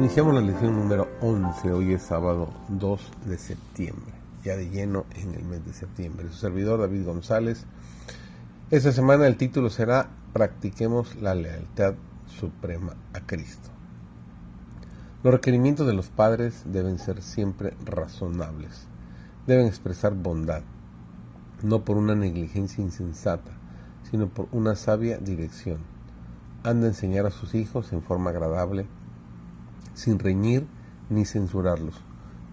Iniciamos la lección número 11, hoy es sábado 2 de septiembre, ya de lleno en el mes de septiembre. Su servidor David González. Esta semana el título será Practiquemos la lealtad suprema a Cristo. Los requerimientos de los padres deben ser siempre razonables, deben expresar bondad, no por una negligencia insensata, sino por una sabia dirección. Han de enseñar a sus hijos en forma agradable, sin reñir ni censurarlos,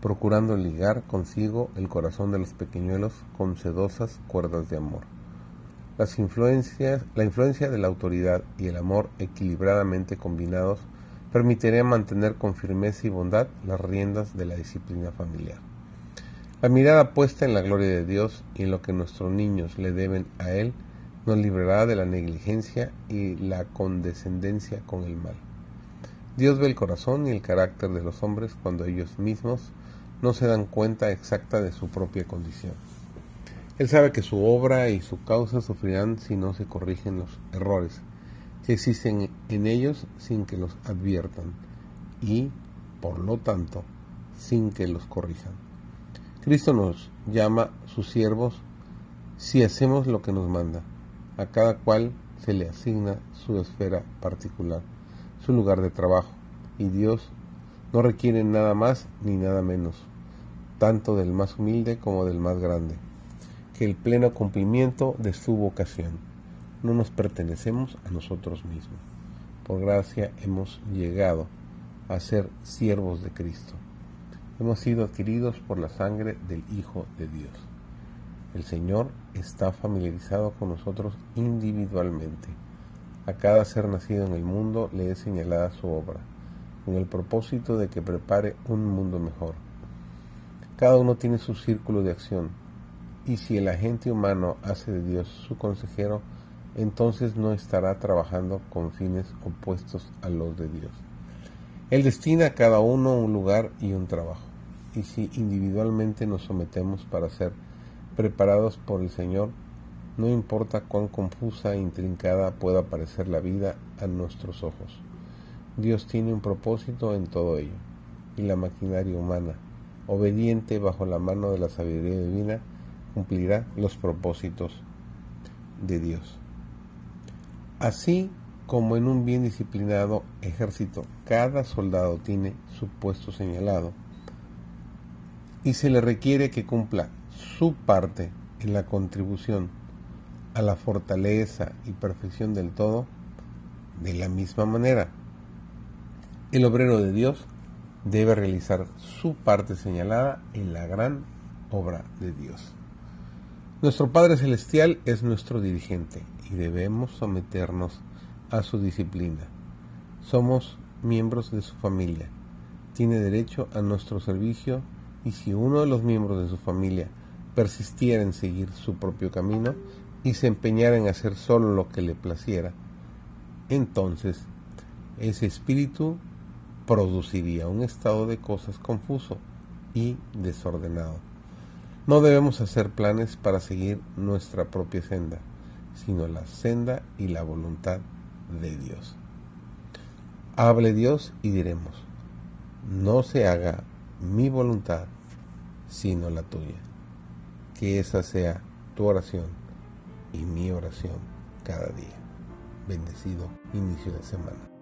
procurando ligar consigo el corazón de los pequeñuelos con sedosas cuerdas de amor. Las influencias, la influencia de la autoridad y el amor equilibradamente combinados permitiría mantener con firmeza y bondad las riendas de la disciplina familiar. La mirada puesta en la gloria de Dios y en lo que nuestros niños le deben a Él nos librará de la negligencia y la condescendencia con el mal. Dios ve el corazón y el carácter de los hombres cuando ellos mismos no se dan cuenta exacta de su propia condición. Él sabe que su obra y su causa sufrirán si no se corrigen los errores que existen en ellos sin que los adviertan y, por lo tanto, sin que los corrijan. Cristo nos llama sus siervos si hacemos lo que nos manda. A cada cual se le asigna su esfera particular, su lugar de trabajo, y Dios no requiere nada más ni nada menos, tanto del más humilde como del más grande, que el pleno cumplimiento de su vocación no nos pertenecemos a nosotros mismos. Por gracia hemos llegado a ser siervos de Cristo. Hemos sido adquiridos por la sangre del Hijo de Dios. El Señor está familiarizado con nosotros individualmente. A cada ser nacido en el mundo le es señalada su obra, con el propósito de que prepare un mundo mejor. Cada uno tiene su círculo de acción, y si el agente humano hace de Dios su consejero, entonces no estará trabajando con fines opuestos a los de Dios. Él destina a cada uno un lugar y un trabajo. Y si individualmente nos sometemos para ser preparados por el Señor, no importa cuán confusa e intrincada pueda parecer la vida a nuestros ojos. Dios tiene un propósito en todo ello, y la maquinaria humana, obediente bajo la mano de la sabiduría divina, cumplirá los propósitos de Dios. Así como en un bien disciplinado ejército, cada soldado tiene su puesto señalado y se le requiere que cumpla su parte en la contribución a la fortaleza y perfección del todo, de la misma manera, el obrero de Dios debe realizar su parte señalada en la gran obra de Dios. Nuestro Padre Celestial es nuestro dirigente y debemos someternos a su disciplina. Somos miembros de su familia. Tiene derecho a nuestro servicio y si uno de los miembros de su familia persistiera en seguir su propio camino y se empeñara en hacer solo lo que le placiera, entonces ese espíritu produciría un estado de cosas confuso y desordenado. No debemos hacer planes para seguir nuestra propia senda, sino la senda y la voluntad de Dios. Hable Dios y diremos, no se haga mi voluntad, sino la tuya. Que esa sea tu oración y mi oración cada día. Bendecido inicio de semana.